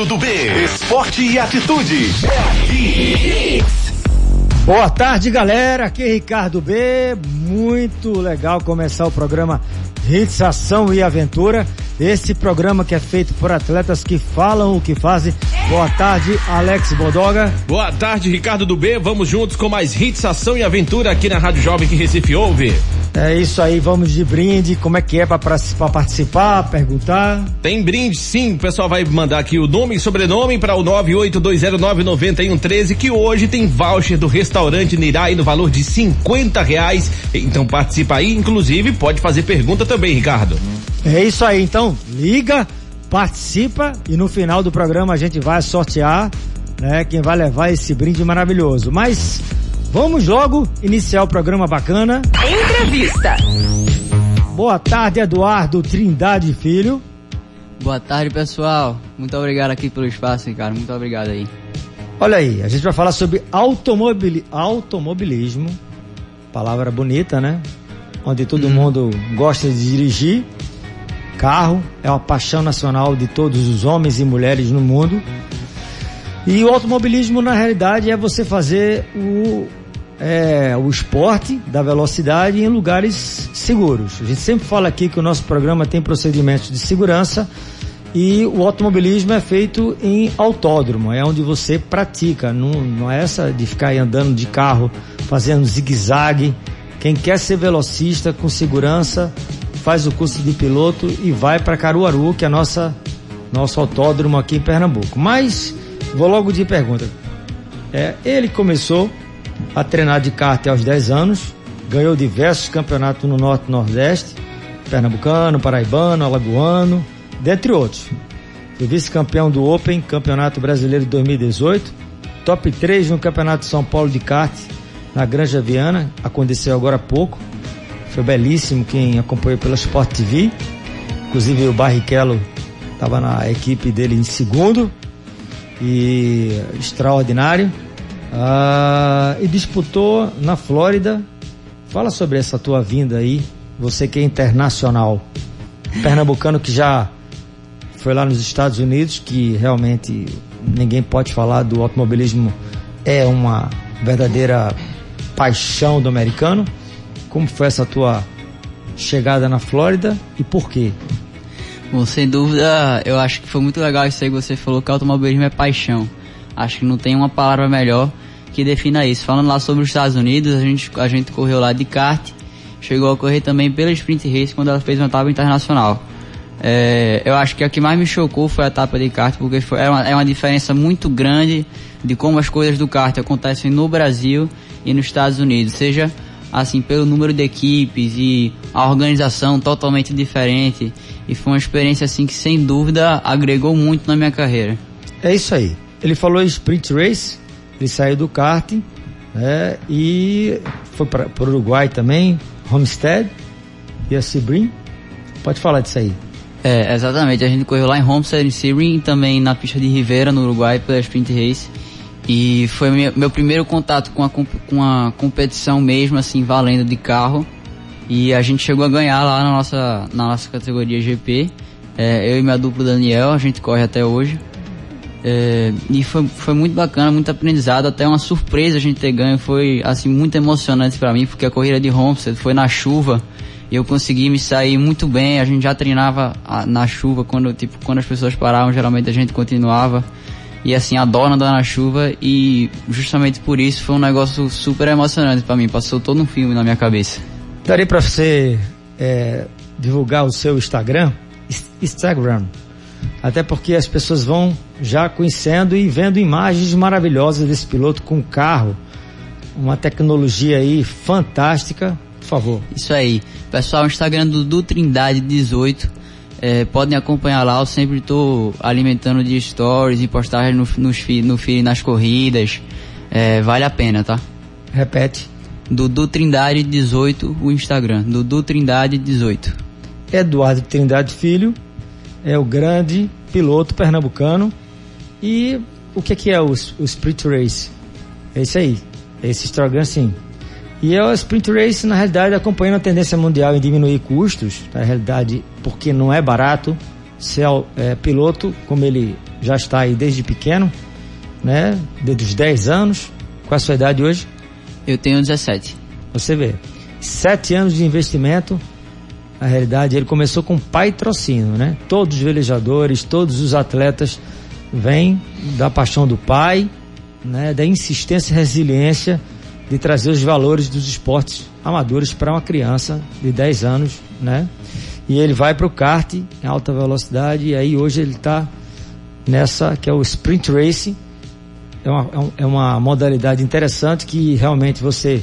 Ricardo do B. Esporte e atitude. Boa tarde, galera. Aqui é Ricardo B. Muito legal começar o programa Hits, Ação e Aventura. Esse programa que é feito por atletas que falam o que fazem. Boa tarde, Alex Bodoga. Boa tarde, Ricardo do B. Vamos juntos com mais Hits, Ação e Aventura aqui na Rádio Jovem que Recife ouve. É isso aí, vamos de brinde. Como é que é para participar, perguntar? Tem brinde, sim. O pessoal vai mandar aqui o nome e sobrenome para o 982099113 que hoje tem voucher do restaurante Nirai no valor de 50 reais. Então participa aí, inclusive pode fazer pergunta também, Ricardo. É isso aí, então liga, participa e no final do programa a gente vai sortear, né, quem vai levar esse brinde maravilhoso. Mas vamos logo iniciar o programa bacana. Entrevista. Boa tarde, Eduardo Trindade Filho. Boa tarde, pessoal. Muito obrigado aqui pelo espaço, cara. Muito obrigado aí. Olha aí, a gente vai falar sobre automobil... automobilismo. Palavra bonita, né? Onde todo hum. mundo gosta de dirigir Carro é uma paixão nacional de todos os homens e mulheres no mundo. E o automobilismo, na realidade, é você fazer o, é, o esporte da velocidade em lugares seguros. A gente sempre fala aqui que o nosso programa tem procedimentos de segurança e o automobilismo é feito em autódromo, é onde você pratica, não, não é essa de ficar andando de carro fazendo zigue-zague. Quem quer ser velocista com segurança faz o curso de piloto e vai para Caruaru, que é nossa nosso autódromo aqui em Pernambuco. Mas vou logo de pergunta. É, ele começou a treinar de kart aos 10 anos, ganhou diversos campeonatos no Norte e Nordeste, pernambucano, paraibano, alagoano, dentre outros. Foi vice-campeão do Open, Campeonato Brasileiro de 2018, top 3 no Campeonato de São Paulo de kart na Granja Viana, aconteceu agora há pouco foi belíssimo quem acompanhou pela Sport TV. Inclusive o Barrichello estava na equipe dele em segundo e extraordinário. Ah, e disputou na Flórida. Fala sobre essa tua vinda aí, você que é internacional, pernambucano que já foi lá nos Estados Unidos, que realmente ninguém pode falar do automobilismo, é uma verdadeira paixão do americano. Como foi essa tua chegada na Flórida e por quê? Bom, sem dúvida, eu acho que foi muito legal isso aí que você falou que automobilismo é paixão. Acho que não tem uma palavra melhor que defina isso. Falando lá sobre os Estados Unidos, a gente, a gente correu lá de kart, chegou a correr também pela Sprint Race quando ela fez uma etapa internacional. É, eu acho que a que mais me chocou foi a etapa de kart, porque foi, é, uma, é uma diferença muito grande de como as coisas do kart acontecem no Brasil e nos Estados Unidos, seja assim, pelo número de equipes e a organização totalmente diferente. E foi uma experiência, assim, que sem dúvida agregou muito na minha carreira. É isso aí. Ele falou em sprint race, ele saiu do karting, né, e foi para o Uruguai também, Homestead e a Sebring. Pode falar disso aí. É, exatamente. A gente correu lá em Homestead e Sebring e também na pista de Rivera, no Uruguai, pela sprint race. E foi meu primeiro contato com a, com a competição mesmo, assim, valendo de carro. E a gente chegou a ganhar lá na nossa, na nossa categoria GP. É, eu e minha dupla Daniel, a gente corre até hoje. É, e foi, foi muito bacana, muito aprendizado, até uma surpresa a gente ter ganho. Foi, assim, muito emocionante para mim, porque a corrida de Homestead foi na chuva. E eu consegui me sair muito bem. A gente já treinava na chuva, quando, tipo, quando as pessoas paravam, geralmente a gente continuava e assim adoro andar na chuva e justamente por isso foi um negócio super emocionante para mim, passou todo um filme na minha cabeça. Daria para você é, divulgar o seu Instagram? Instagram. Até porque as pessoas vão já conhecendo e vendo imagens maravilhosas desse piloto com carro. Uma tecnologia aí fantástica. Por favor. Isso aí. Pessoal, Instagram do, do Trindade 18 é, podem acompanhar lá, eu sempre estou alimentando de stories e postagens no, no, no feed, nas corridas. É, vale a pena, tá? Repete. Dudu Trindade 18, o Instagram. Dudu Trindade 18. Eduardo Trindade Filho é o grande piloto pernambucano. E o que é, que é o, o Sprint Race? É isso aí. É esse Instagram sim. E é o Sprint Race, na realidade, acompanhando a tendência mundial em diminuir custos, na realidade, porque não é barato ser é, piloto, como ele já está aí desde pequeno, né? Desde os 10 anos. Qual é a sua idade hoje? Eu tenho 17. Você vê, sete anos de investimento. Na realidade, ele começou com patrocínio, né? Todos os velejadores, todos os atletas vêm da paixão do pai, né? Da insistência e resiliência de trazer os valores dos esportes amadores para uma criança de 10 anos, né? E ele vai para o kart em alta velocidade e aí hoje ele está nessa que é o sprint racing. É uma, é uma modalidade interessante que realmente você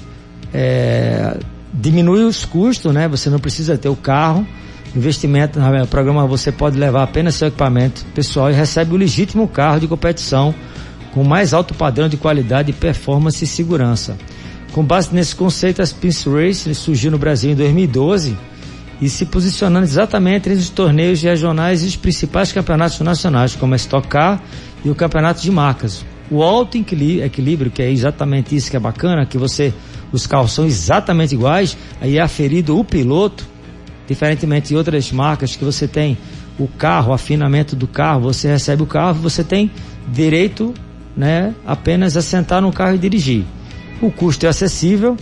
é, diminui os custos, né? Você não precisa ter o carro. Investimento no programa você pode levar apenas seu equipamento pessoal e recebe o legítimo carro de competição com mais alto padrão de qualidade, performance e segurança. Com base nesse conceito, a Spins Race surgiu no Brasil em 2012 e se posicionando exatamente entre os torneios regionais e os principais campeonatos nacionais, como a Stock Car e o campeonato de marcas. O alto equilíbrio, que é exatamente isso que é bacana, que você os carros são exatamente iguais, aí é aferido o piloto, diferentemente de outras marcas que você tem o carro, o afinamento do carro, você recebe o carro, você tem direito, né, apenas a sentar no carro e dirigir. O custo é acessível,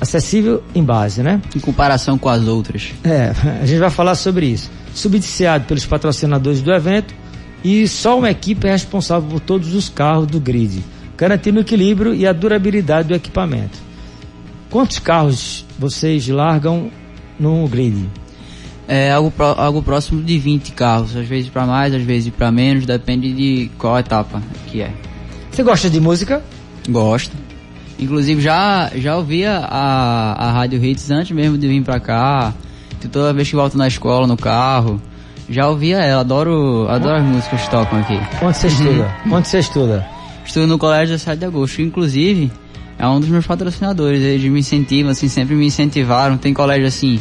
acessível em base, né? Em comparação com as outras. É, a gente vai falar sobre isso. Subsidiado pelos patrocinadores do evento e só uma equipe é responsável por todos os carros do grid, garantindo o equilíbrio e a durabilidade do equipamento. Quantos carros vocês largam no grid? É algo, algo próximo de 20 carros, às vezes para mais, às vezes para menos, depende de qual etapa que é. Você gosta de música? Gosto. Inclusive já, já ouvia a, a Rádio Hits antes mesmo de vir pra cá. Toda vez que volto na escola, no carro. Já ouvia ela, adoro, adoro as músicas que tocam aqui. Onde você estuda? Onde você estuda? Estudo no colégio 7 de agosto, inclusive é um dos meus patrocinadores, eles me incentivam, assim, sempre me incentivaram. Tem colégio assim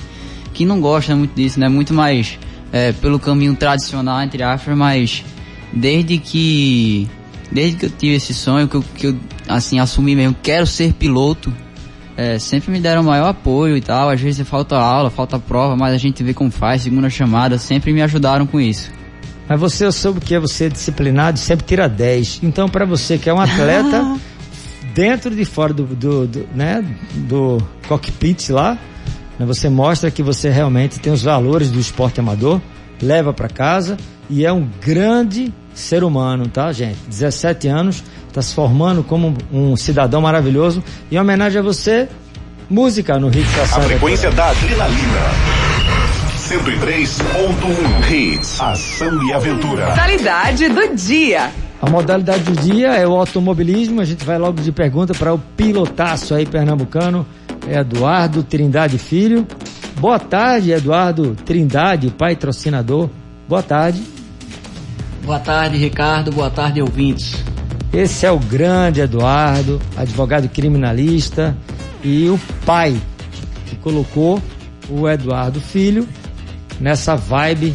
que não gosta muito disso, né? Muito mais é, pelo caminho tradicional, entre aspas, mas desde que desde que eu tive esse sonho, que eu, que eu assim, assumi mesmo, quero ser piloto, é, sempre me deram maior apoio e tal. Às vezes falta aula, falta prova, mas a gente vê como faz, segunda chamada, sempre me ajudaram com isso. Mas você, eu soube que é você é disciplinado sempre tira 10. Então, para você que é um atleta, dentro e de fora do, do, do, né, do cockpit lá, né, você mostra que você realmente tem os valores do esporte amador, leva para casa e é um grande ser humano, tá, gente? 17 anos, está se formando como um cidadão maravilhoso. E em homenagem a você, música no Hits A frequência da adrenalina. 103.1 Hits, ação e aventura. Modalidade do dia. A modalidade do dia é o automobilismo. A gente vai logo de pergunta para o pilotaço aí pernambucano, Eduardo Trindade Filho. Boa tarde, Eduardo Trindade, patrocinador. Boa tarde. Boa tarde, Ricardo. Boa tarde, ouvintes. Esse é o grande Eduardo, advogado criminalista e o pai que colocou o Eduardo Filho nessa vibe.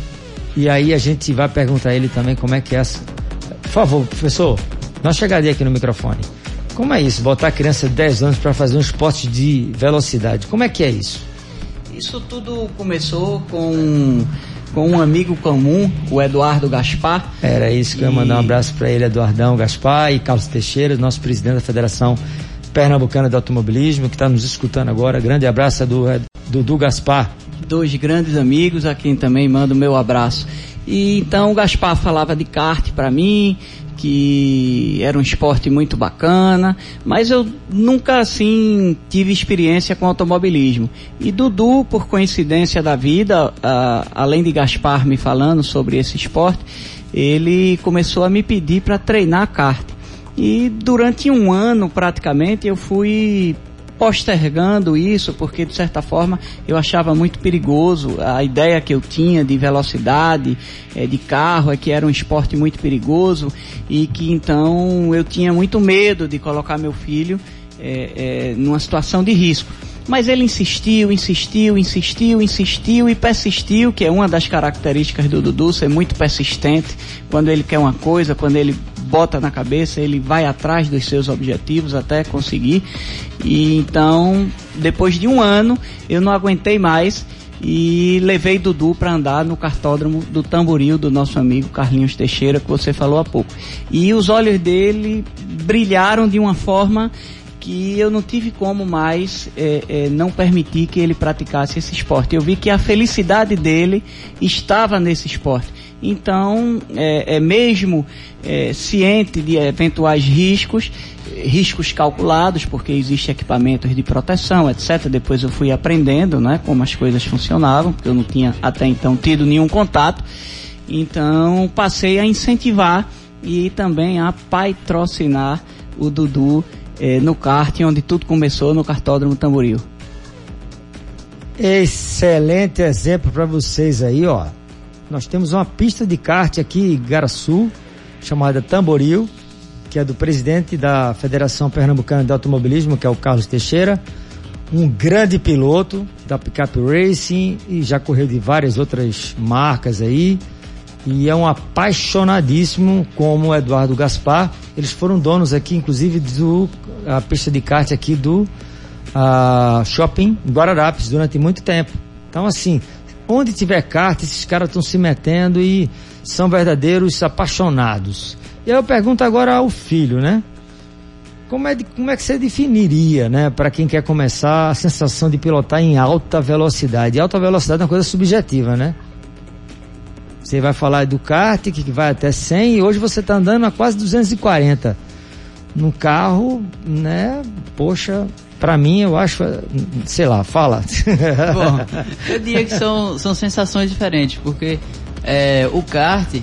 E aí a gente vai perguntar a ele também como é que é essa. Por favor, professor, uma chegadinha aqui no microfone. Como é isso? Botar a criança de 10 anos para fazer um esporte de velocidade. Como é que é isso? Isso tudo começou com com um amigo comum, o Eduardo Gaspar. Era isso que eu ia mandar um abraço para ele, Eduardão Gaspar e Carlos Teixeira, nosso presidente da Federação Pernambucana de Automobilismo, que está nos escutando agora. Grande abraço do Dudu Gaspar. Dois grandes amigos a quem também mando o meu abraço. E então o Gaspar falava de kart para mim, que era um esporte muito bacana, mas eu nunca assim tive experiência com automobilismo. E Dudu, por coincidência da vida, uh, além de Gaspar me falando sobre esse esporte, ele começou a me pedir para treinar kart. E durante um ano praticamente eu fui postergando isso, porque de certa forma eu achava muito perigoso. A ideia que eu tinha de velocidade, é, de carro, é que era um esporte muito perigoso e que então eu tinha muito medo de colocar meu filho é, é, numa situação de risco. Mas ele insistiu, insistiu, insistiu, insistiu e persistiu, que é uma das características do Dudu, ser muito persistente. Quando ele quer uma coisa, quando ele bota na cabeça, ele vai atrás dos seus objetivos até conseguir. E então, depois de um ano, eu não aguentei mais e levei Dudu para andar no cartódromo do Tamboril do nosso amigo Carlinhos Teixeira, que você falou há pouco. E os olhos dele brilharam de uma forma que eu não tive como mais é, é, não permitir que ele praticasse esse esporte. Eu vi que a felicidade dele estava nesse esporte. Então, é, é mesmo é, ciente de eventuais riscos, riscos calculados, porque existe equipamentos de proteção, etc. Depois eu fui aprendendo, né, como as coisas funcionavam, porque eu não tinha até então tido nenhum contato. Então, passei a incentivar e também a patrocinar o Dudu é, no kart, onde tudo começou no cartódromo Tamboril. Excelente exemplo para vocês aí, ó. Nós temos uma pista de kart aqui em Garaçu, chamada Tamboril, que é do presidente da Federação Pernambucana de Automobilismo, que é o Carlos Teixeira, um grande piloto da Pickup Racing e já correu de várias outras marcas aí e é um apaixonadíssimo como Eduardo Gaspar. Eles foram donos aqui, inclusive, do a pista de kart aqui do Shopping Guararapes durante muito tempo. Então, assim, onde tiver kart, esses caras estão se metendo e são verdadeiros apaixonados. E aí eu pergunto agora ao filho, né? Como é, como é que você definiria, né, para quem quer começar a sensação de pilotar em alta velocidade? Alta velocidade é uma coisa subjetiva, né? Você vai falar do kart que vai até 100 e hoje você está andando a quase 240. No carro, né? Poxa, para mim eu acho, sei lá, fala. Bom, eu diria que são, são sensações diferentes, porque é, o kart,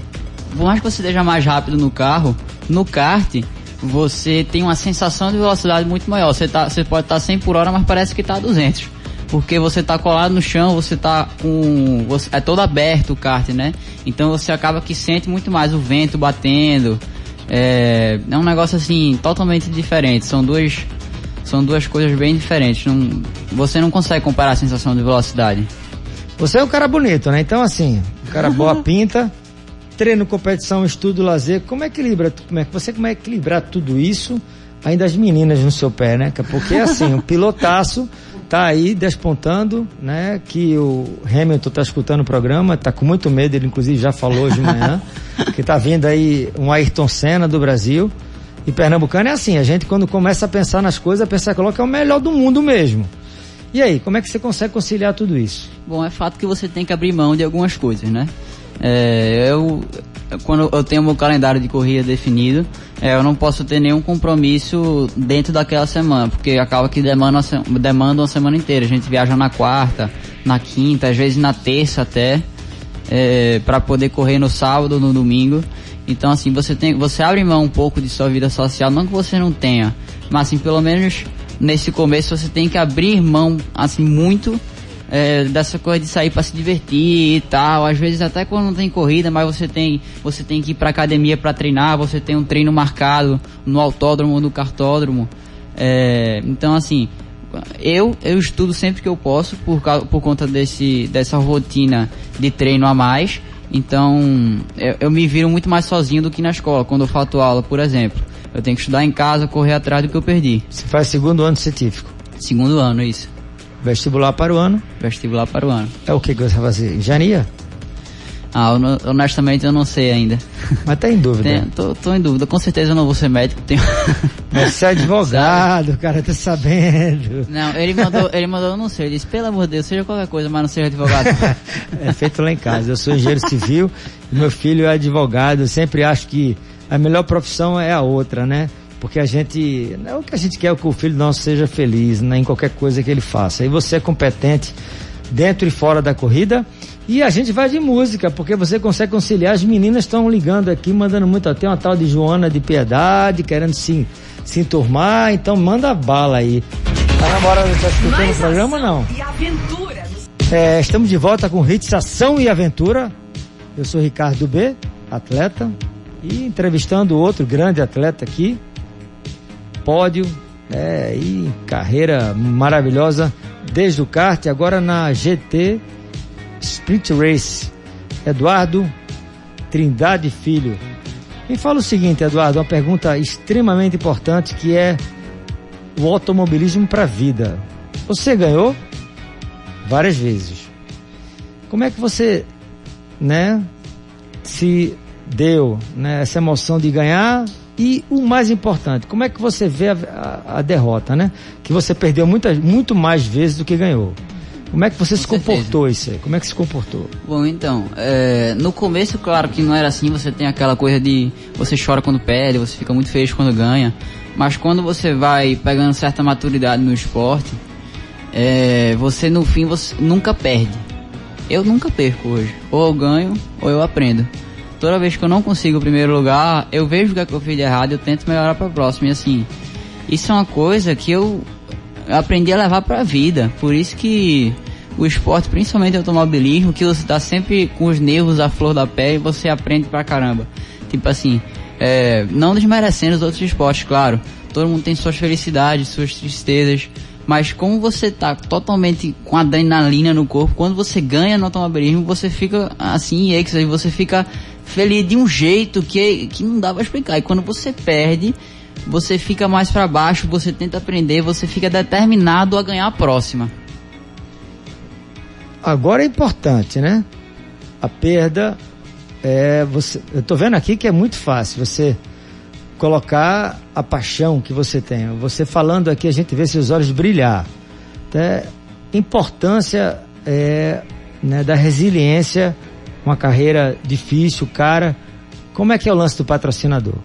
por mais que você esteja mais rápido no carro, no kart você tem uma sensação de velocidade muito maior. Você, tá, você pode estar tá 100 por hora, mas parece que está a 200 porque você tá colado no chão, você tá com. Você, é todo aberto o kart, né? Então você acaba que sente muito mais o vento batendo. É, é um negócio assim, totalmente diferente. São duas. São duas coisas bem diferentes. Não, você não consegue comparar a sensação de velocidade. Você é um cara bonito, né? Então assim, um cara boa pinta, treino, competição, estudo, lazer. Como é que equilibra? Como é que você como é equilibrar tudo isso? Ainda as meninas no seu pé, né? Porque assim, um pilotaço tá aí despontando, né? Que o Hamilton tá escutando o programa, tá com muito medo, ele inclusive já falou hoje de manhã, que tá vindo aí um Ayrton Senna do Brasil. E Pernambucano é assim, a gente quando começa a pensar nas coisas, pensa que é o melhor do mundo mesmo. E aí, como é que você consegue conciliar tudo isso? Bom, é fato que você tem que abrir mão de algumas coisas, né? É, eu, quando eu tenho meu calendário de corrida definido, é, eu não posso ter nenhum compromisso dentro daquela semana, porque acaba que demanda, demanda uma semana inteira. A gente viaja na quarta, na quinta, às vezes na terça até, é, para poder correr no sábado, no domingo. Então assim, você tem, você abre mão um pouco de sua vida social, não que você não tenha, mas assim, pelo menos nesse começo você tem que abrir mão assim muito é, dessa coisa de sair para se divertir e tal. Às vezes até quando não tem corrida, mas você tem, você tem que ir para academia para treinar, você tem um treino marcado no autódromo ou no cartódromo. É, então assim, eu eu estudo sempre que eu posso por, por conta desse dessa rotina de treino a mais. Então eu, eu me viro muito mais sozinho do que na escola quando eu faço aula, por exemplo. Eu tenho que estudar em casa, correr atrás do que eu perdi. Você faz segundo ano científico? Segundo ano, isso. Vestibular para o ano. Vestibular para o ano. É o que, que você vai fazer? Engenharia? Ah, honestamente eu não sei ainda. Mas tá em dúvida? Tem, tô, tô, em dúvida. Com certeza eu não vou ser médico. Tenho... Mas você é advogado, cara, tá sabendo. Não, ele mandou, ele mandou, eu não sei. Ele disse, pelo amor de Deus, seja qualquer coisa, mas não seja advogado. é feito lá em casa. Eu sou engenheiro civil meu filho é advogado. Eu sempre acho que a melhor profissão é a outra, né? Porque a gente, não é o que a gente quer é que o filho nosso seja feliz né, em qualquer coisa que ele faça. E você é competente dentro e fora da corrida. E a gente vai de música, porque você consegue conciliar. As meninas estão ligando aqui, mandando muito. Tem uma tal de Joana de Piedade, querendo se, se enturmar. Então manda bala aí. Tá namorada, tá escutando o programa ou não? E aventura. É, estamos de volta com Hits Ação e Aventura. Eu sou Ricardo B, atleta. E entrevistando outro grande atleta aqui, pódio, é, e carreira maravilhosa desde o kart, agora na GT Sprint Race. Eduardo Trindade Filho. Me fala o seguinte, Eduardo, uma pergunta extremamente importante que é o automobilismo para a vida. Você ganhou várias vezes. Como é que você, né, se deu né, essa emoção de ganhar e o mais importante, como é que você vê a, a, a derrota, né? Que você perdeu muitas, muito mais vezes do que ganhou. Como é que você Com se comportou isso aí? Como é que se comportou? Bom, então, é, no começo, claro que não era assim, você tem aquela coisa de você chora quando perde, você fica muito feliz quando ganha, mas quando você vai pegando certa maturidade no esporte, é, você no fim você nunca perde. Eu nunca perco hoje. Ou eu ganho, ou eu aprendo. Toda vez que eu não consigo o primeiro lugar, eu vejo o que, é que eu fiz de errado e eu tento melhorar para o próximo. E assim, isso é uma coisa que eu aprendi a levar para a vida. Por isso que o esporte, principalmente o automobilismo, que você tá sempre com os nervos à flor da pele e você aprende pra caramba. Tipo assim, é, não desmerecendo os outros esportes, claro. Todo mundo tem suas felicidades, suas tristezas. Mas como você tá totalmente com adrenalina no corpo, quando você ganha no automobilismo, você fica assim, e você fica feliz de um jeito que, que não dá pra explicar. E quando você perde, você fica mais para baixo, você tenta aprender, você fica determinado a ganhar a próxima. Agora é importante, né? A perda é você. Eu tô vendo aqui que é muito fácil você colocar a paixão que você tem. Você falando aqui, a gente vê seus olhos brilhar. Até importância é, né, da resiliência, uma carreira difícil, cara. Como é que é o lance do patrocinador?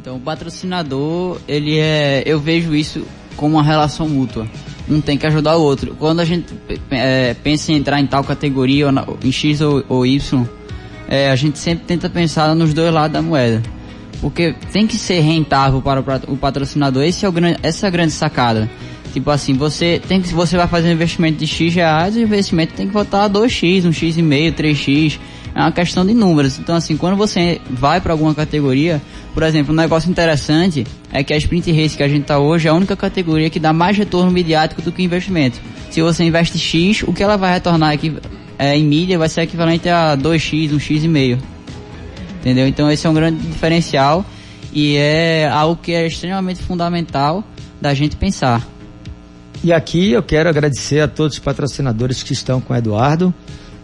Então, o patrocinador, ele é. Eu vejo isso como uma relação mútua. Um tem que ajudar o outro. Quando a gente é, pensa em entrar em tal categoria, na, em X ou, ou Y, é, a gente sempre tenta pensar nos dois lados da moeda. Porque tem que ser rentável para o patrocinador. Esse é o grande, essa é a grande sacada. Tipo assim, você tem que você vai fazer um investimento de X reais, o investimento tem que voltar a 2x, 1x e meio, 3x. É uma questão de números. Então assim, quando você vai para alguma categoria, por exemplo, um negócio interessante é que a Sprint Race que a gente está hoje é a única categoria que dá mais retorno midiático do que investimento. Se você investe X, o que ela vai retornar aqui é, em mídia vai ser equivalente a 2x, 1x e meio. Entendeu? Então esse é um grande diferencial e é algo que é extremamente fundamental da gente pensar. E aqui eu quero agradecer a todos os patrocinadores que estão com o Eduardo,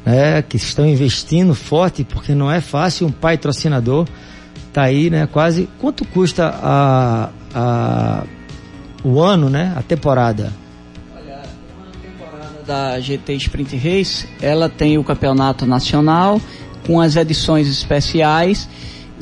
né, que estão investindo forte, porque não é fácil um patrocinador tá aí, né, quase. Quanto custa a, a o ano, né, a temporada? Olha, temporada da GT Sprint Race, ela tem o campeonato nacional com as edições especiais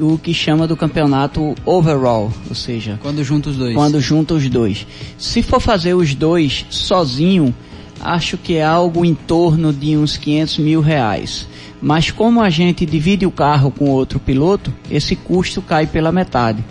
o que chama do campeonato overall, ou seja, quando junta os dois. Quando junta os dois. Se for fazer os dois sozinho, acho que é algo em torno de uns 500 mil reais. Mas como a gente divide o carro com outro piloto, esse custo cai pela metade.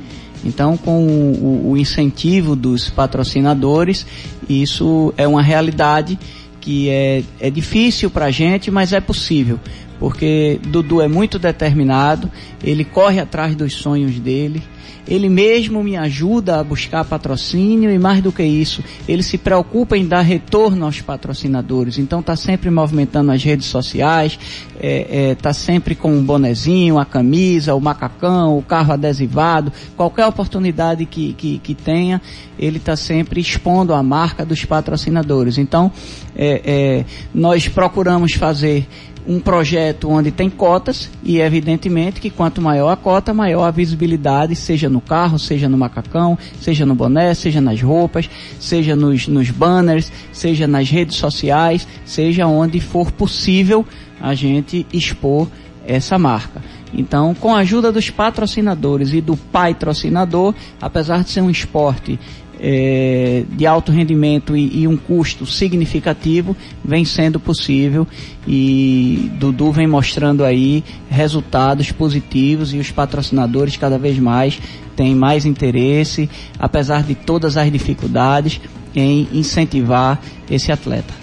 Então, com o, o incentivo dos patrocinadores, isso é uma realidade que é, é difícil para a gente, mas é possível porque Dudu é muito determinado, ele corre atrás dos sonhos dele, ele mesmo me ajuda a buscar patrocínio e mais do que isso, ele se preocupa em dar retorno aos patrocinadores. Então está sempre movimentando as redes sociais, está é, é, tá sempre com um bonezinho, a camisa, o macacão, o carro adesivado, qualquer oportunidade que, que, que tenha, ele está sempre expondo a marca dos patrocinadores. Então é, é nós procuramos fazer um projeto onde tem cotas e evidentemente que quanto maior a cota, maior a visibilidade, seja no carro, seja no macacão, seja no boné, seja nas roupas, seja nos, nos banners, seja nas redes sociais, seja onde for possível a gente expor essa marca. Então, com a ajuda dos patrocinadores e do patrocinador, apesar de ser um esporte é, de alto rendimento e, e, um custo significativo vem sendo possível e Dudu vem mostrando aí resultados positivos e os patrocinadores cada vez mais têm mais interesse, apesar de todas as dificuldades, em incentivar esse atleta.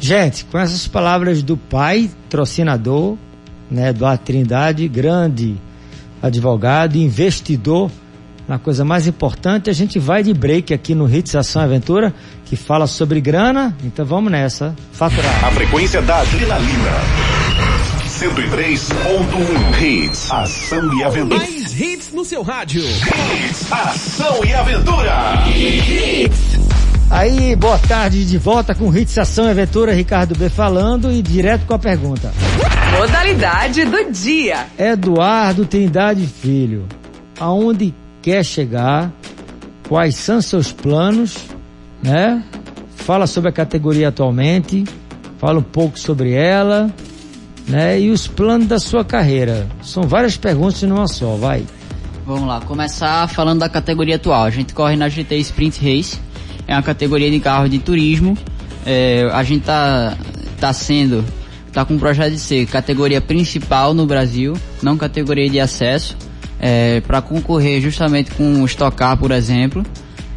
Gente, com essas palavras do pai, patrocinador, né, do Trindade, grande advogado, investidor na coisa mais importante, a gente vai de break aqui no Hits Ação Aventura, que fala sobre grana. Então vamos nessa, faturar. A frequência da adrenalina. 103.1 Hits, Ação e Aventura. Mais hits no seu rádio. Hits, Ação e Aventura. Hits. Aí, boa tarde, de volta com Hits Ação e Aventura, Ricardo B falando e direto com a pergunta. Modalidade do dia. Eduardo Trindade Filho, aonde quer chegar? Quais são seus planos, né? Fala sobre a categoria atualmente, fala um pouco sobre ela, né? E os planos da sua carreira. São várias perguntas em uma só, vai. Vamos lá, começar falando da categoria atual. A gente corre na GT Sprint Race, é uma categoria de carro de turismo. É, a gente tá, tá sendo, tá com um projeto de ser categoria principal no Brasil, não categoria de acesso, é, para concorrer justamente com o Stock Car, por exemplo.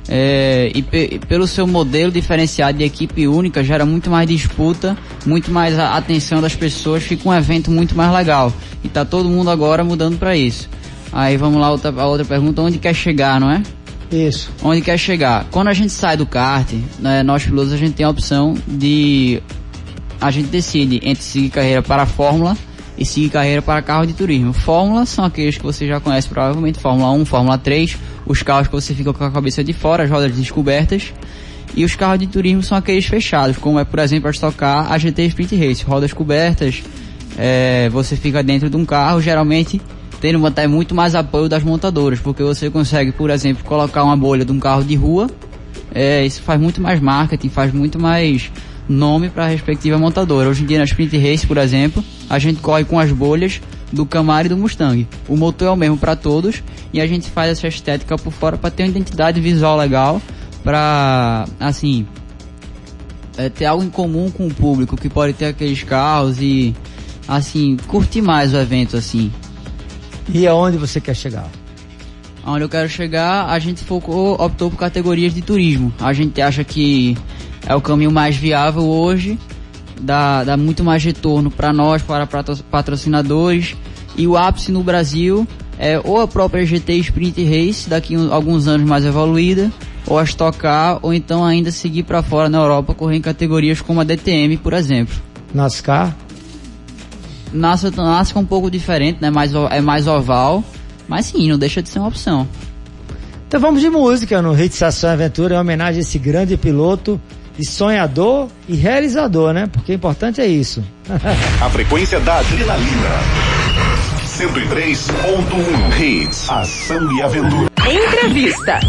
É, e pe pelo seu modelo diferenciado de equipe única gera muito mais disputa, muito mais a atenção das pessoas, fica um evento muito mais legal. E tá todo mundo agora mudando para isso. Aí vamos lá outra, a outra pergunta, onde quer chegar, não é? Isso. Onde quer chegar? Quando a gente sai do kart, né, nós pilotos a gente tem a opção de a gente decide entre seguir carreira para a Fórmula e seguir carreira para carro de turismo. Fórmula são aqueles que você já conhece provavelmente, Fórmula 1, Fórmula 3, os carros que você fica com a cabeça de fora, as rodas descobertas. E os carros de turismo são aqueles fechados, como é, por exemplo, a Stock Car, a GT Sprint Race, rodas cobertas, é, você fica dentro de um carro, geralmente tendo até muito mais apoio das montadoras, porque você consegue, por exemplo, colocar uma bolha de um carro de rua, é, isso faz muito mais marketing, faz muito mais nome para a respectiva montadora. Hoje em dia na Sprint Race, por exemplo, a gente corre com as bolhas do Camaro e do Mustang. O motor é o mesmo para todos e a gente faz essa estética por fora para ter uma identidade visual legal, para assim é, ter algo em comum com o público que pode ter aqueles carros e assim curtir mais o evento assim. E aonde você quer chegar? Onde eu quero chegar, a gente focou, optou por categorias de turismo. A gente acha que é o caminho mais viável hoje, dá, dá muito mais retorno para nós, para patrocinadores. E o ápice no Brasil é ou a própria GT Sprint Race, daqui a alguns anos mais evoluída, ou a Stock Car, ou então ainda seguir para fora na Europa, correr em categorias como a DTM, por exemplo. NASCAR? NASCAR, NASCAR é um pouco diferente, né? Mais, é mais oval, mas sim, não deixa de ser uma opção. Então vamos de música no Hit Estação Aventura, em homenagem a esse grande piloto e sonhador e realizador, né? Porque o importante é isso. a frequência da adrenalina. 103.1 Hits, ação e aventura. Entrevista.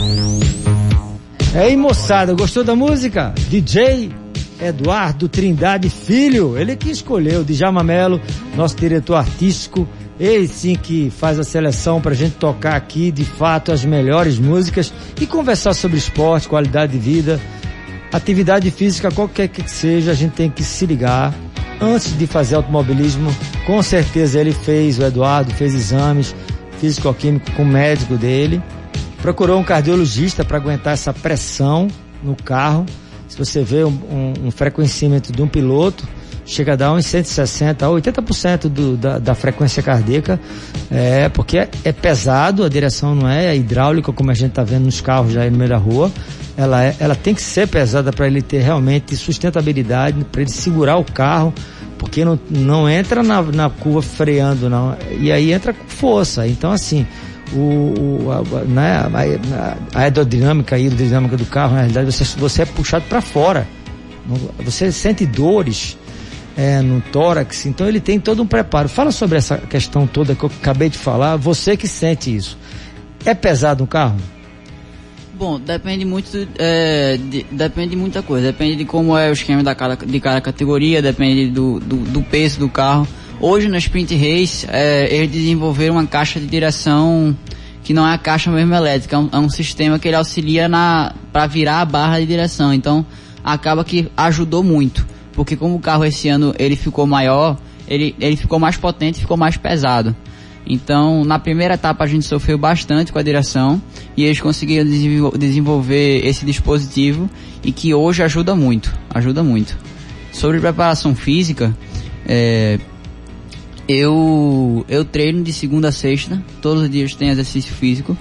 E aí, moçada, gostou da música? DJ Eduardo Trindade Filho, ele que escolheu, Djalma Melo, nosso diretor artístico, ele sim que faz a seleção pra gente tocar aqui, de fato, as melhores músicas e conversar sobre esporte, qualidade de vida, atividade física, qualquer que seja, a gente tem que se ligar. Antes de fazer automobilismo, com certeza ele fez, o Eduardo fez exames físico-químico com o médico dele, procurou um cardiologista para aguentar essa pressão no carro. Se você vê um, um, um, de um piloto, chega a dar uns 160 a 80% do, da, da frequência cardíaca, é, porque é, é, pesado, a direção não é, é hidráulica, como a gente está vendo nos carros já aí no meio da rua. Ela, é, ela tem que ser pesada para ele ter realmente sustentabilidade, para ele segurar o carro, porque não, não entra na, na curva freando, não. E aí entra com força. Então, assim, o, o a, né, a, a, aerodinâmica a hidrodinâmica do carro, na realidade, você, você é puxado para fora. Você sente dores é, no tórax, então ele tem todo um preparo. Fala sobre essa questão toda que eu acabei de falar, você que sente isso. É pesado um carro? Bom, depende muito, é, de, depende de muita coisa. Depende de como é o esquema da cada, de cada categoria, depende do, do, do peso do carro. Hoje na Sprint Race, é, eles desenvolveram uma caixa de direção que não é a caixa mesmo elétrica, é um, é um sistema que ele auxilia para virar a barra de direção. Então acaba que ajudou muito, porque como o carro esse ano ele ficou maior, ele, ele ficou mais potente, ficou mais pesado. Então, na primeira etapa a gente sofreu bastante com a direção e eles conseguiram desenvolver esse dispositivo e que hoje ajuda muito, ajuda muito. Sobre preparação física, é, eu, eu treino de segunda a sexta, todos os dias tem exercício físico.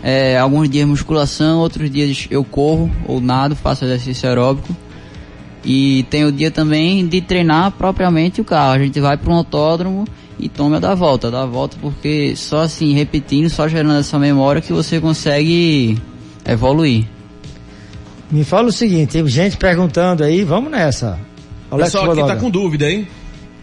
É, alguns dias musculação, outros dias eu corro ou nado, faço exercício aeróbico. E tem o dia também de treinar propriamente o carro. A gente vai para um autódromo e toma da volta, dá a volta porque só assim, repetindo, só gerando essa memória que você consegue evoluir. Me fala o seguinte, tem gente perguntando aí, vamos nessa. O pessoal aqui tá com dúvida, hein?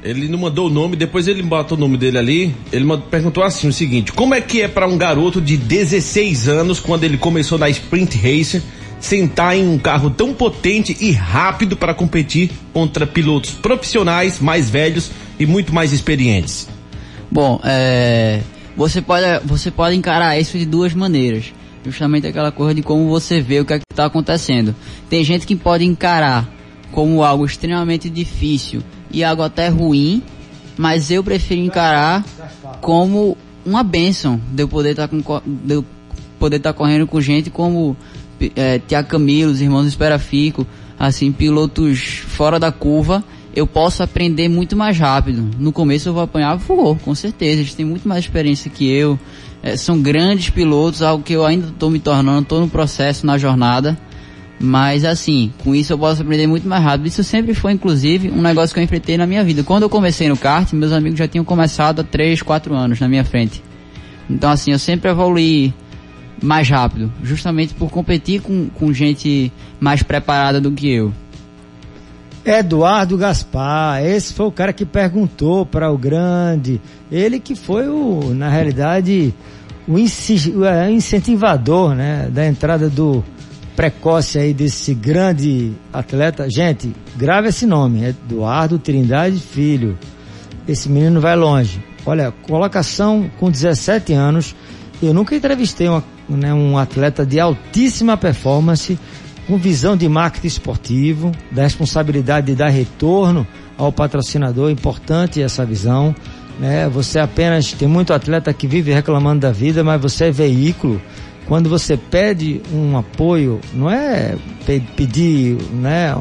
Ele não mandou o nome, depois ele bota o nome dele ali. Ele mandou, perguntou assim o seguinte: como é que é para um garoto de 16 anos, quando ele começou na Sprint Racer, sentar em um carro tão potente e rápido para competir contra pilotos profissionais, mais velhos e muito mais experientes? Bom, é, você pode você pode encarar isso de duas maneiras. Justamente aquela coisa de como você vê o que é está acontecendo. Tem gente que pode encarar como algo extremamente difícil e algo até ruim, mas eu prefiro encarar como uma benção de eu poder tá estar tá correndo com gente como é, Tiago Camilo, os irmãos Esperafico, assim, pilotos fora da curva, eu posso aprender muito mais rápido. No começo eu vou apanhar, vou, com certeza, eles têm muito mais experiência que eu, é, são grandes pilotos, algo que eu ainda estou me tornando, estou no processo, na jornada. Mas assim, com isso eu posso aprender muito mais rápido. Isso sempre foi, inclusive, um negócio que eu enfrentei na minha vida. Quando eu comecei no kart, meus amigos já tinham começado há 3, 4 anos na minha frente. Então assim, eu sempre evoluí mais rápido, justamente por competir com, com gente mais preparada do que eu. Eduardo Gaspar, esse foi o cara que perguntou para o grande, ele que foi o, na realidade, o é, incentivador, né, da entrada do precoce aí desse grande atleta. Gente, grave esse nome, Eduardo Trindade Filho. Esse menino vai longe. Olha, colocação com 17 anos. Eu nunca entrevistei uma, né, um atleta de altíssima performance, com visão de marketing esportivo, da responsabilidade de dar retorno ao patrocinador. Importante essa visão. Né? Você apenas tem muito atleta que vive reclamando da vida, mas você é veículo quando você pede um apoio, não é pedir né,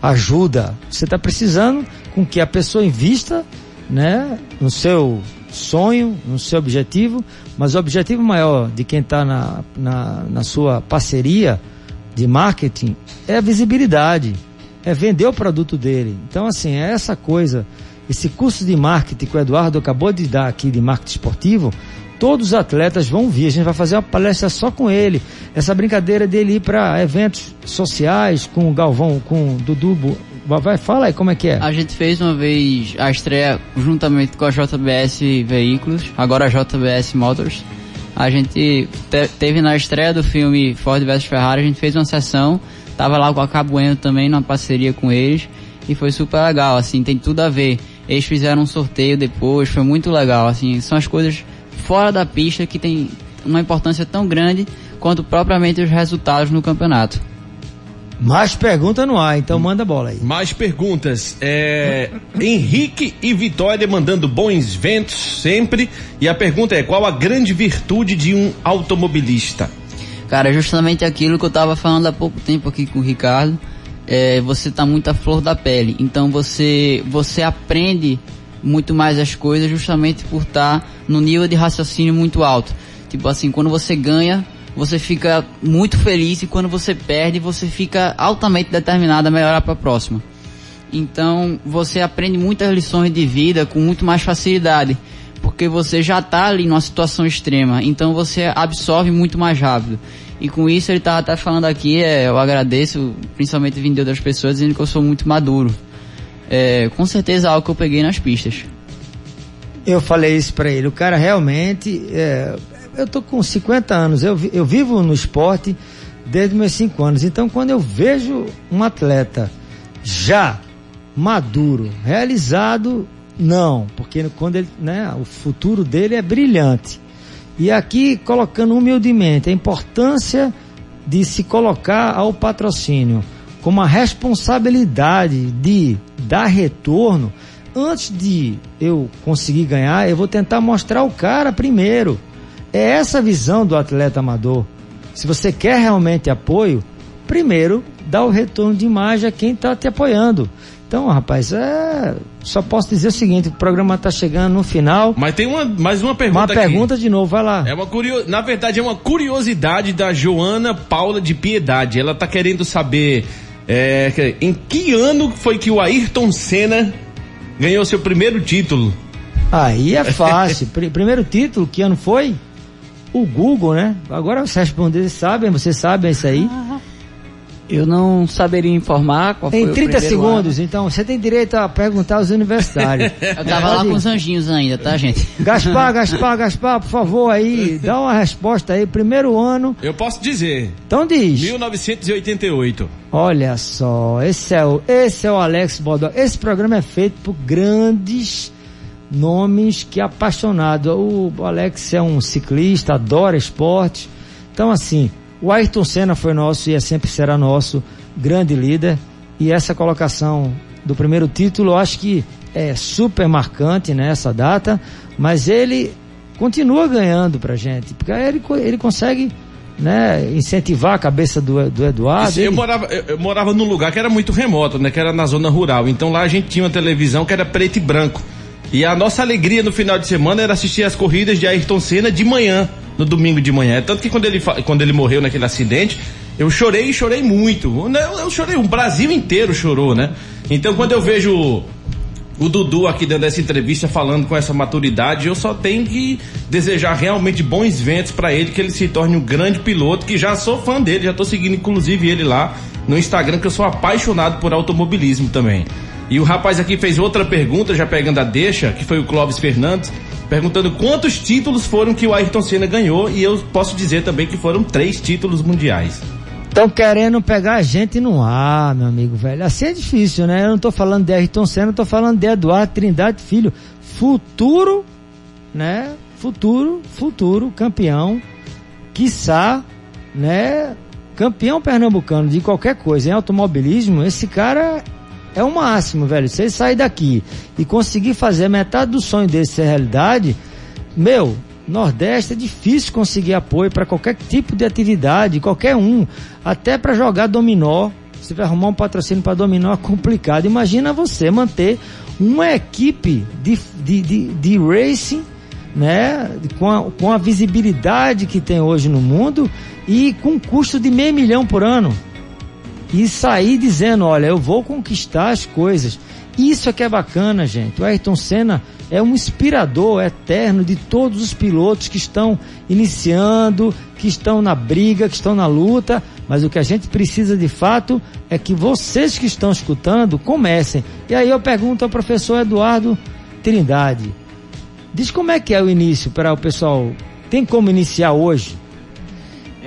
ajuda, você está precisando com que a pessoa invista né, no seu sonho, no seu objetivo, mas o objetivo maior de quem está na, na, na sua parceria de marketing é a visibilidade, é vender o produto dele. Então, assim, é essa coisa, esse curso de marketing que o Eduardo acabou de dar aqui de marketing esportivo, todos os atletas vão vir. A gente vai fazer uma palestra só com ele. Essa brincadeira dele ir para eventos sociais com o Galvão, com o Dudu. Vai, fala aí como é que é. A gente fez uma vez a estreia juntamente com a JBS Veículos, agora a JBS Motors. A gente te, teve na estreia do filme Ford vs Ferrari, a gente fez uma sessão, tava lá com a Cabueno também, numa parceria com eles, e foi super legal, assim, tem tudo a ver. Eles fizeram um sorteio depois, foi muito legal, assim, são as coisas fora da pista que tem uma importância tão grande quanto propriamente os resultados no campeonato. Mais pergunta no ar, então manda bola aí. Mais perguntas. É, Henrique e Vitória mandando bons ventos sempre. E a pergunta é: qual a grande virtude de um automobilista? Cara, justamente aquilo que eu estava falando há pouco tempo aqui com o Ricardo. É, você tá muito à flor da pele. Então você, você aprende muito mais as coisas justamente por estar tá no nível de raciocínio muito alto. Tipo assim, quando você ganha, você fica muito feliz e quando você perde, você fica altamente determinado a melhorar para a próxima. Então, você aprende muitas lições de vida com muito mais facilidade, porque você já está ali numa situação extrema, então você absorve muito mais rápido. E com isso ele estava até falando aqui, é, eu agradeço, principalmente vindo de outras pessoas, dizendo que eu sou muito maduro é, com certeza algo que eu peguei nas pistas. Eu falei isso para ele. O cara realmente. É, eu tô com 50 anos, eu, eu vivo no esporte desde meus 5 anos. Então, quando eu vejo um atleta já maduro, realizado, não, porque quando ele, né, o futuro dele é brilhante. E aqui colocando humildemente a importância de se colocar ao patrocínio como a responsabilidade de dar retorno, antes de eu conseguir ganhar, eu vou tentar mostrar o cara primeiro. É essa a visão do atleta amador. Se você quer realmente apoio, primeiro dá o retorno de imagem a quem está te apoiando. Então, rapaz, é... só posso dizer o seguinte: o programa está chegando no final. Mas tem uma, mais uma pergunta. Uma aqui. pergunta de novo, vai lá. É uma curio... Na verdade, é uma curiosidade da Joana Paula de Piedade. Ela está querendo saber é, em que ano foi que o Ayrton Senna ganhou seu primeiro título? Aí é fácil. primeiro título, que ano foi? O Google, né? Agora vocês responder, sabem, vocês sabem isso aí. Eu não saberia informar qual Em foi 30 o primeiro segundos, ano. então, você tem direito a perguntar o aos primeiro segundos, então, você tem direito a perguntar aos universitários. Eu tava lá com os anjinhos ainda, tá, gente? Gaspar, Gaspar, Gaspar, por favor, aí, dá uma resposta aí. Primeiro ano, Eu posso dizer, então diz. 1988. Olha só, esse é o, esse é o Alex Bodó. Esse programa é feito por grandes nomes que é apaixonado. O Alex é um ciclista, adora esporte. Então, assim, o Ayrton Senna foi nosso e é sempre será nosso grande líder. E essa colocação do primeiro título, eu acho que é super marcante nessa data, mas ele continua ganhando pra gente, porque aí ele, ele consegue né, incentivar a cabeça do, do Eduardo. Assim, eu, ele- morava, eu, eu morava num lugar que era muito remoto, né? Que era na zona rural. Então lá a gente tinha uma televisão que era preto e branco. E a nossa alegria no final de semana era assistir as corridas de Ayrton Senna de manhã, no domingo de manhã. Tanto que quando ele, quando ele morreu naquele acidente, eu chorei e chorei muito. Eu, eu chorei, o Brasil inteiro chorou, né? Então quando eu vejo o- o Dudu aqui dando essa entrevista falando com essa maturidade, eu só tenho que desejar realmente bons ventos para ele, que ele se torne um grande piloto, que já sou fã dele, já tô seguindo inclusive ele lá no Instagram, que eu sou apaixonado por automobilismo também. E o rapaz aqui fez outra pergunta, já pegando a deixa, que foi o Clóvis Fernandes, perguntando quantos títulos foram que o Ayrton Senna ganhou, e eu posso dizer também que foram três títulos mundiais. Estão querendo pegar a gente no ar, meu amigo velho. Assim é difícil, né? Eu não tô falando de Ayrton Senna, eu tô falando de Eduardo Trindade Filho. Futuro, né? Futuro, futuro campeão. Quiçá, né? Campeão pernambucano de qualquer coisa em automobilismo. Esse cara é o máximo, velho. Se ele sair daqui e conseguir fazer metade do sonho dele ser realidade, meu, Nordeste é difícil conseguir apoio para qualquer tipo de atividade, qualquer um, até para jogar dominó. Você vai arrumar um patrocínio para dominó é complicado. Imagina você manter uma equipe de, de, de, de racing, né, com a, com a visibilidade que tem hoje no mundo e com custo de meio milhão por ano e sair dizendo, olha, eu vou conquistar as coisas. Isso é que é bacana, gente. O Ayrton Senna é um inspirador eterno de todos os pilotos que estão iniciando, que estão na briga, que estão na luta, mas o que a gente precisa de fato é que vocês que estão escutando comecem. E aí eu pergunto ao professor Eduardo Trindade, diz como é que é o início para o pessoal, tem como iniciar hoje?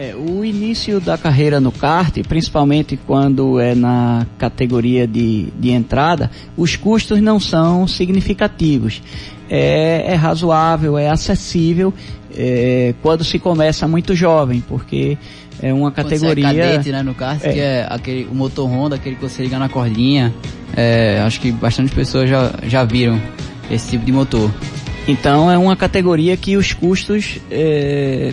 É, o início da carreira no kart, principalmente quando é na categoria de, de entrada, os custos não são significativos. É, é razoável, é acessível é, quando se começa muito jovem, porque é uma Quando você é categoria. cadete, né, no kart, É. que é aquele, o motor Honda, aquele que você liga na cordinha. É, acho que bastante pessoas já, já viram esse tipo de motor. Então é uma categoria que os custos é,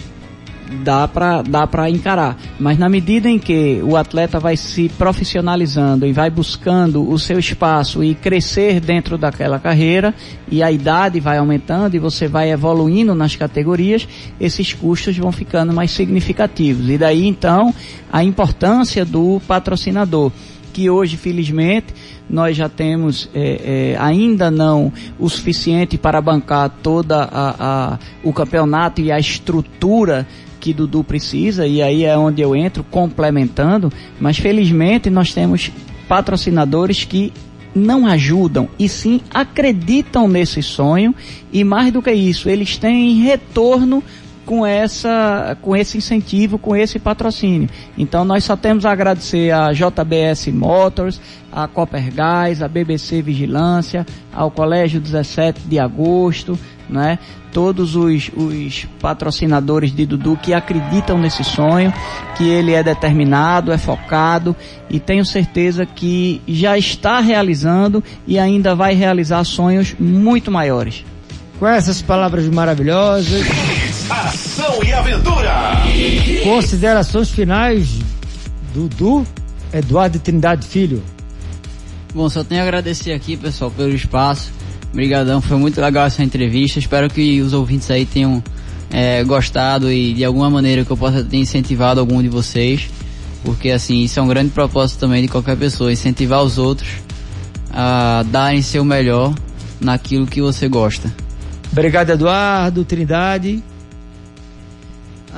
dá para dá para encarar. Mas na medida em que o atleta vai se profissionalizando e vai buscando o seu espaço e crescer dentro daquela carreira e a idade vai aumentando e você vai evoluindo nas categorias, esses custos vão ficando mais significativos. E daí então a importância do patrocinador que hoje, felizmente, nós já temos é, é, ainda não o suficiente para bancar toda a, a- o campeonato e a estrutura que Dudu precisa, e aí é onde eu entro complementando, mas felizmente nós temos patrocinadores que não ajudam e sim acreditam nesse sonho e mais do que isso, eles têm retorno com essa com esse incentivo, com esse patrocínio. Então nós só temos a agradecer a JBS Motors, a Copper Gás, a BBC Vigilância, ao Colégio 17 de Agosto, né? Todos os, os patrocinadores de Dudu que acreditam nesse sonho, que ele é determinado, é focado e tenho certeza que já está realizando e ainda vai realizar sonhos muito maiores. Com essas palavras maravilhosas, Ação e aventura. considerações finais, Dudu, Eduardo Trindade Filho. Bom, só tenho a agradecer aqui, pessoal, pelo espaço. Obrigadão, foi muito legal essa entrevista. Espero que os ouvintes aí tenham é, gostado e de alguma maneira que eu possa ter incentivado algum de vocês. Porque assim, isso é um grande propósito também de qualquer pessoa, incentivar os outros a darem seu melhor naquilo que você gosta. Obrigado, Eduardo Trindade.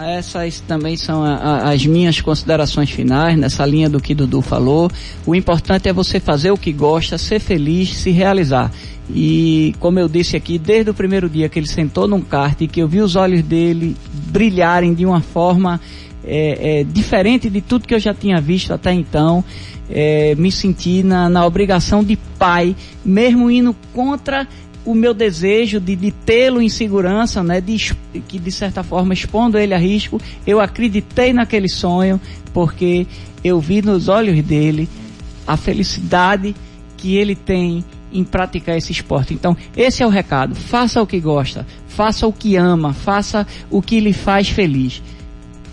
Essas também são a, a, as minhas considerações finais nessa linha do que Dudu falou. O importante é você fazer o que gosta, ser feliz, se realizar. E como eu disse aqui, desde o primeiro dia que ele sentou num kart e que eu vi os olhos dele brilharem de uma forma é, é, diferente de tudo que eu já tinha visto até então, é, me senti na, na obrigação de pai, mesmo indo contra o meu desejo de, de tê-lo em segurança, né, de, que de certa forma expondo ele a risco, eu acreditei naquele sonho, porque eu vi nos olhos dele a felicidade que ele tem em praticar esse esporte. Então, esse é o recado. Faça o que gosta, faça o que ama, faça o que lhe faz feliz.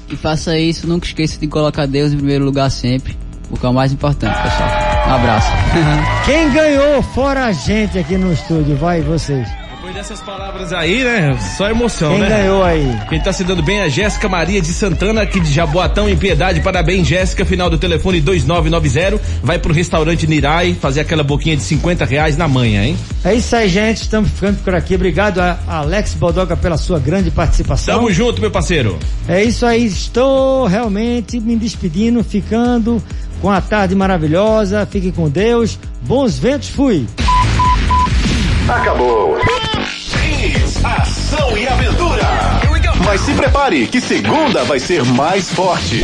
E faça isso, nunca esqueça de colocar Deus em primeiro lugar sempre, porque é o mais importante, pessoal. Abraço. Quem ganhou fora a gente aqui no estúdio? Vai vocês. Depois dessas palavras aí, né? Só emoção, Quem né? ganhou aí? Quem tá se dando bem é a Jéssica Maria de Santana, aqui de Jaboatão, em Piedade. Parabéns, Jéssica. Final do telefone 2990. Vai pro restaurante Nirai fazer aquela boquinha de 50 reais na manhã, hein? É isso aí, gente. Estamos ficando por aqui. Obrigado a Alex Bodoga pela sua grande participação. Tamo junto, meu parceiro. É isso aí. Estou realmente me despedindo, ficando com a tarde maravilhosa. Fique com Deus. Bons ventos. Fui. Acabou. Ação e aventura. Mas se prepare que segunda vai ser mais forte.